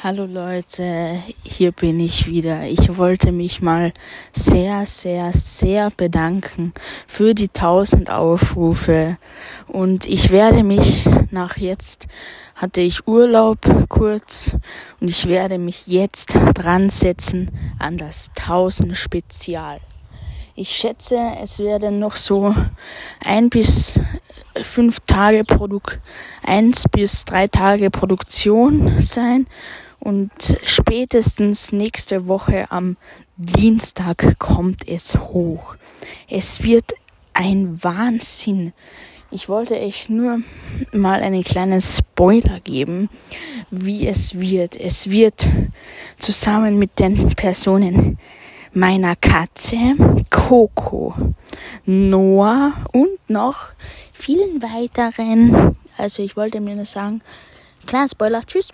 Hallo Leute, hier bin ich wieder. Ich wollte mich mal sehr, sehr, sehr bedanken für die 1000 Aufrufe und ich werde mich nach jetzt hatte ich Urlaub kurz und ich werde mich jetzt dran setzen an das 1000 Spezial. Ich schätze, es werden noch so ein bis fünf Tage Produkt, eins bis drei Tage Produktion sein und spätestens nächste Woche am Dienstag kommt es hoch. Es wird ein Wahnsinn. Ich wollte euch nur mal einen kleinen Spoiler geben, wie es wird. Es wird zusammen mit den Personen meiner Katze, Coco, Noah und noch vielen weiteren. Also ich wollte mir nur sagen, kleiner Spoiler, tschüss.